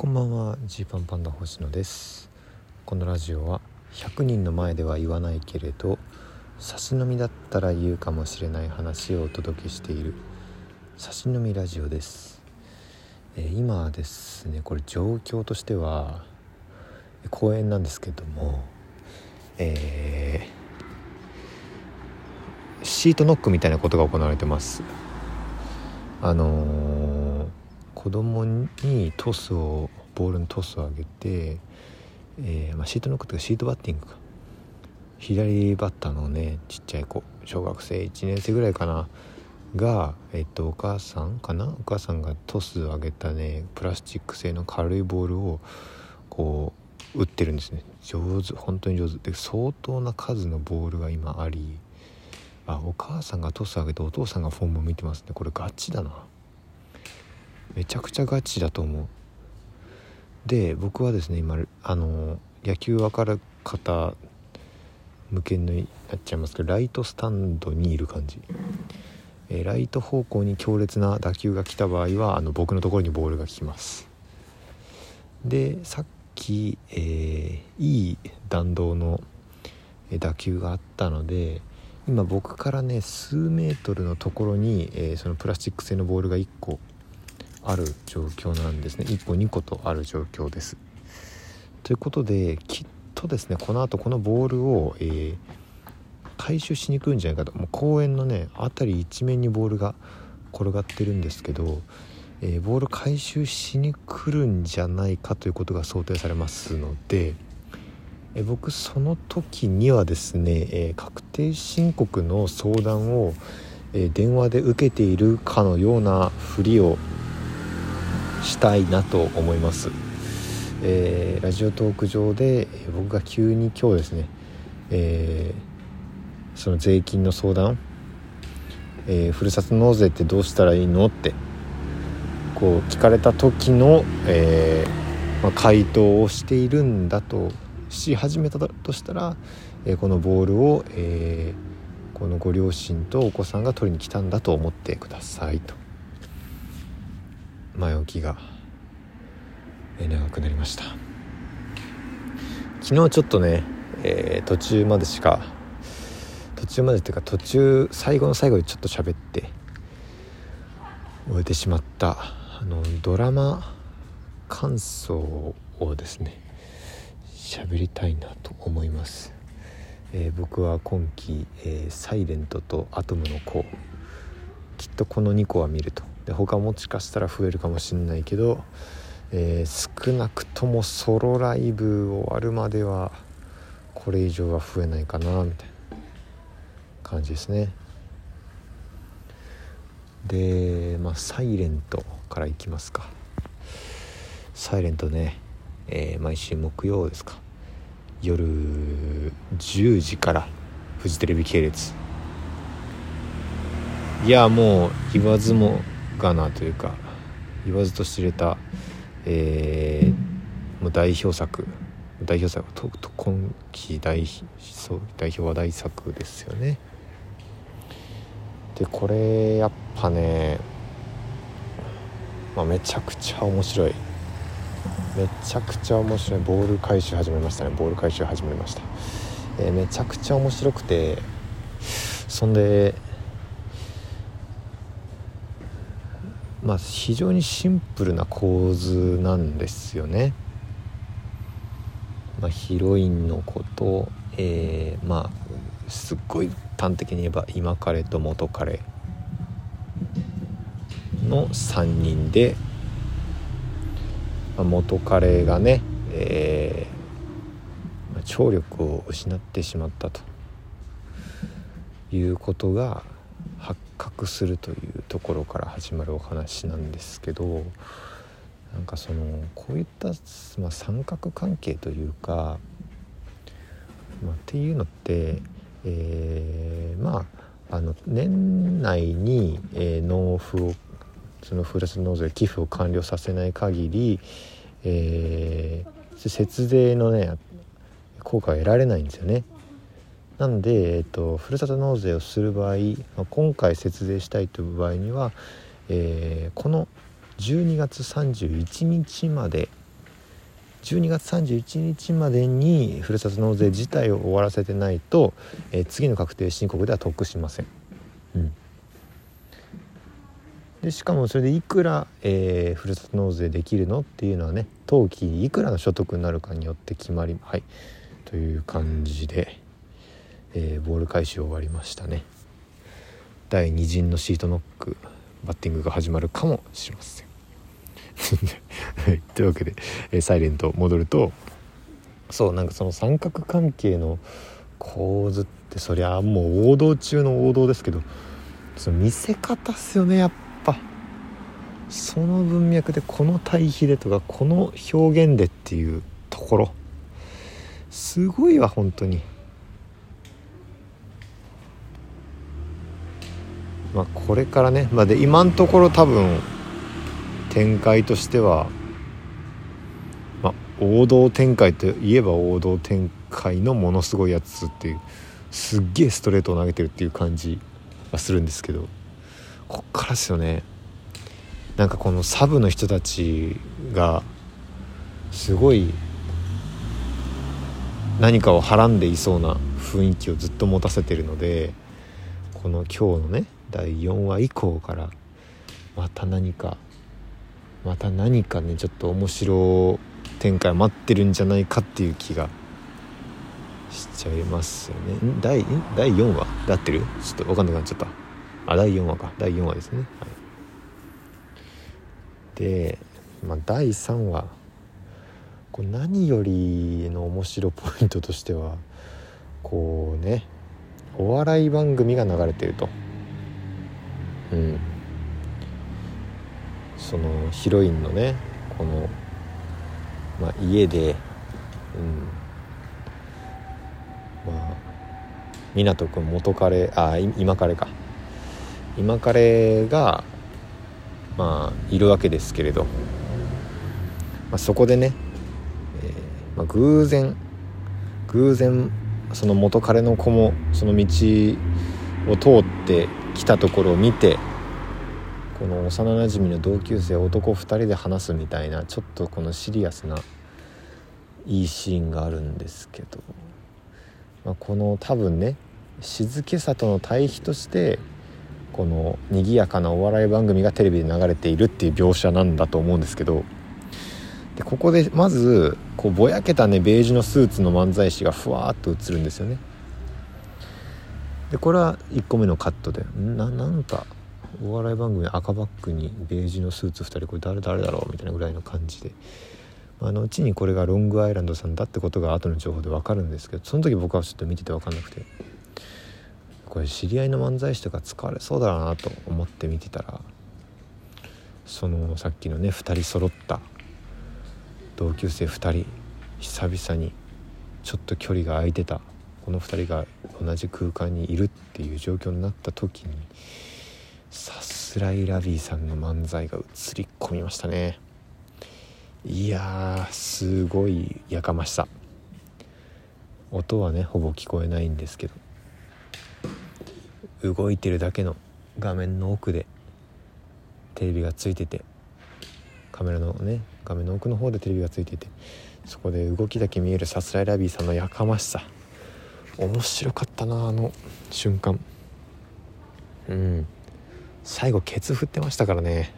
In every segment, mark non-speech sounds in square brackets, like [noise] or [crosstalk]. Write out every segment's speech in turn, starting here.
こんばんはジーパンパンダ星野です。このラジオは100人の前では言わないけれど差し飲みだったら言うかもしれない話をお届けしている差し飲みラジオです、えー、今ですねこれ状況としては公演なんですけどもえー、シートノックみたいなことが行われてます。あのー、子供にトスをボールのトスを上げて、えー、まあ、シートノックというかシートバッティングか。左バッターのねちっちゃい子。小学生1年生ぐらいかな。が、えっと、お母さんかな？お母さんがトスを上げたねプラスチック製の軽いボールをこう打ってるんですね。上手。本当に上手。で相当な数のボールが今ありあお母さんがトスを上げてお父さんがフォームを見てますね。これガチだな。めちゃくちゃガチだと思う。で僕はですね今あの野球分かる方向けになっちゃいますけどライトスタンドにいる感じ、えー、ライト方向に強烈な打球が来た場合はあの僕のところにボールが来ます。でさっき、えー、いい弾道の打球があったので今僕からね数メートルのところに、えー、そのプラスチック製のボールが1個ある状況なんですね。1個2個とある状況です。ということできっとですねこのあとこのボールを、えー、回収しに来るんじゃないかと。もう公園のね辺り一面にボールが転がってるんですけど、えー、ボール回収しに来るんじゃないかということが想定されますのでえ僕その時にはですね、えー、確定申告の相談を、えー、電話で受けているかのようなふりをしたいなと思います、えー、ラジオトーク上で僕が急に今日ですね、えその税金の相談、えふるさと納税ってどうしたらいいのってこう聞かれた時の、えまあ、回答をしているんだとし始めたとしたら、え、このボールを、えー、このご両親とお子さんが取りに来たんだと思ってくださいと。前置きが、長くなりました。昨日ちょっとね、えー、途中までしか途中までっていうか途中最後の最後でちょっと喋って終えてしまったあのドラマ感想をですね喋りたいなと思います、えー、僕は今期、えー、サイレントとアトムの子。きっとこの2個は見るとで他もしかしたら増えるかもしんないけど、えー、少なくともソロライブ終わるまではこれ以上は増えないかなみたいな感じですね。でまあサイレントからいきますか。サイレントねえー、毎週木曜ですか。夜10時からフジテレビ系列。いやもう言わずもがなというか言わずと知れた、えー、もう代表作代表作とと今期代そう代表話題作ですよね。でこれやっぱね、まあ、めちゃくちゃ面白い。めちゃくちゃ面白い。ボール回収始めましたね。ボール回収始めました、えー、めちゃくちゃ面白くてそんでまあ非常にシンプルな構図なんですよね、まあ、ヒロインの子と、えー、まあすっごい端的に言えば今彼と元彼の3人でまあ元彼がね、えー、聴力を失ってしまったということが覚するというところから始まるお話なんですけどなんかそのこういった、まあ、三角関係というか、まあ、っていうのって、えー、まああの年内に、えー、納付をそのふるさと納税寄付を完了させない限り、えー、節税のね効果が得られないんですよね。なんで、えーと、ふるさと納税をする場合、まあ、今回節税したいという場合には、えー、この12月31日まで12月31日までにふるさと納税自体を終わらせてないと、えー、次の確定申告では得しません。うん。でしかもそれでいくら、えー、ふるさと納税できるのっていうのはね当期いくらの所得になるかによって決まりはい。という感じで、えー、ボール回収終わりましたね。第2陣のシートノックバッティングが始まるかもしれません。[laughs] というわけで、えー、サイレント戻るとそうなんかその三角関係の構図ってそりゃもう王道中の王道ですけどその見せ方っすよねやっぱ。その文脈でこの対比でとかこの表現でっていうところ。すごいわ本当に。まあこれからね、まあ、で今のところ多分展開としては、まあ、王道展開といえば王道展開のものすごいやつっていうすっげえストレートを投げてるっていう感じはするんですけどこっからですよね。なんかこのサブの人たちがすごい何かをはらんでいそうな雰囲気をずっと持たせてるのでこの今日のね第4話以降からまた何かまた何かねちょっと面白展開待ってるんじゃないかっていう気がしちゃいますよね。第第4話？で合ってる？ちょっと分かんなくなっちゃった。あ第4話か。第4話ですね、はい、で、まあ、第3話。こう何よりの面白ポイントとしてはこうねお笑い番組が流れてると。うん。そのヒロインのねこの、まあ、家で、うん、まあ湊君元彼あ今彼か。今彼がまあいるわけですけれど、まあ、そこでね、えーまあ、偶然偶然その元彼の子もその道を通ってきたところを見てこの幼なじみの同級生男2人で話すみたいなちょっとこのシリアスないいシーンがあるんですけど、まあ、この多分ね静けさとの対比としてこの賑やかなお笑い番組がテレビで流れているっていう描写なんだと思うんですけど。でここでまずこうぼやけたねベージュのスーツの漫才師がふわっと映るんですよね。でこれは1個目のカットでななんかお笑い番組赤バッグにベージュのスーツ2人これ誰誰だろうみたいなぐらいの感じで、まあ、のうちにこれがロングアイランドさんだってことが後の情報で分かるんですけどその時僕はちょっと見てて分かんなくてこれ知り合いの漫才師とか使われそうだなと思って見てたらそのさっきのね2人揃った同級生2人久々にちょっと距離が空いてたこの2人が同じ空間にいるっていう状況になった時にさすらいラビーさんの漫才が映り込みましたね。いやすごいやかましさ。音はねほぼ聞こえないんですけど。動いてるだけの画面の奥でテレビがついててカメラのね画面の奥の方でテレビがついててそこで動きだけ見えるさすらいラビーさんのやかましさ。面白かったなあの瞬間。うん。最後ケツ振ってましたからね。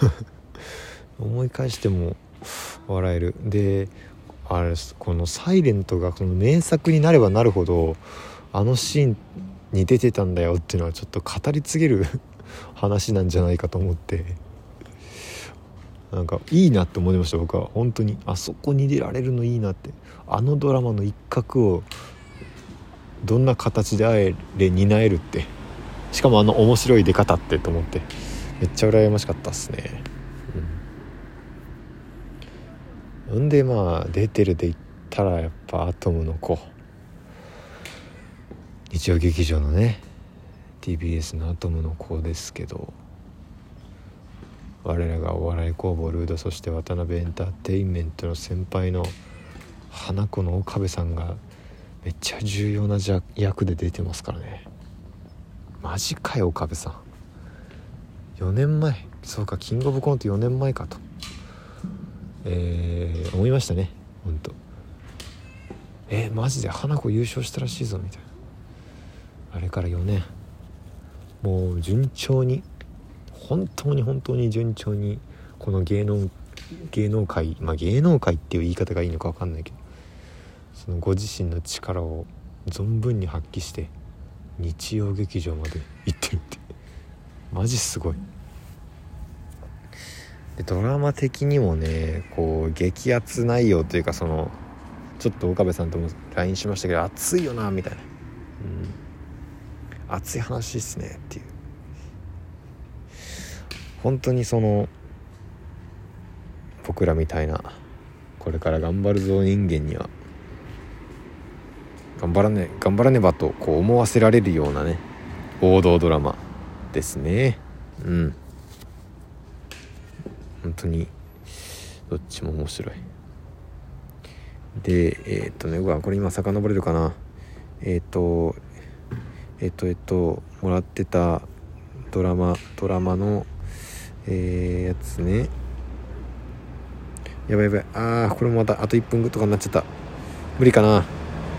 [laughs] 思い返しても笑える。であれこの「サイレントがこの名作になればなるほどあのシーンに出てたんだよっていうのはちょっと語り継げる [laughs] 話なんじゃないかと思って。なんかいいなって思いました僕は。本当に。あそこに出られるのいいなって。あのドラマの一角をどんな形であえれ担えるって。しかもあの面白い出方ってと思って。めっちゃ羨ましかったっすね。うん。んでまあ出てるで言ったらやっぱアトムの子。日曜劇場のね TBS のアトムの子ですけど。我らがお笑い工房ルードそして渡辺エンターテインメントの先輩の花子の岡部さんがめっちゃ重要な役で出てますからね。マジかよ岡部さん。4年前。そうかキングオブコント4年前かと。えー、思いましたね。本当。えー、マジで花子優勝したらしいぞみたいな。あれから4年。もう順調に本当に本当に順調にこの芸能芸能界まあ芸能界っていう言い方がいいのか分かんないけどそのご自身の力を存分に発揮して日曜劇場まで行ってるってマジすごい。でドラマ的にもねこう激アツ内容というかそのちょっと岡部さんとも LINE しましたけど熱いよなみたいな、うん、熱い話っすねっていう。本当にその僕らみたいなこれから頑張るぞ人間には頑張らね頑張らねばとこう思わせられるようなね王道ドラマですね。うん。本当にどっちも面白い。でえー、っとねうわこれ今遡れるかな。えー、っとえー、っとえっともらってたドラマドラマのえー、やつね。やばいやばい。ああこれもまたあと1分とかになっちゃった。無理かな。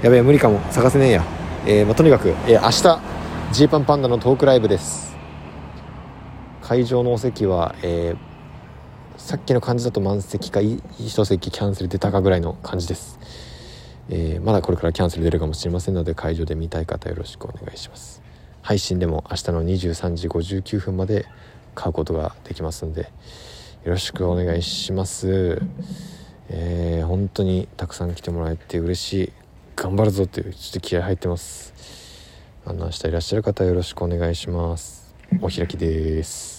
やべえ無理かも。探せねえや。えー、まあ、とにかく、えー、明日ジーパンパンダのトークライブです。会場のお席は、えー、さっきの感じだと満席か1席キャンセル出たかぐらいの感じです、えー、まだこれからキャンセル出るかもしれませんので会場で見たい方よろしくお願いします。配信でも明日の23時59分まで買うことができますのでよろしくお願いします。えー、本当にたくさん来てもらえて嬉しい。頑張るぞっていうちょっと気合入ってます。あの明日いらっしゃる方よろしくお願いします。お開きです。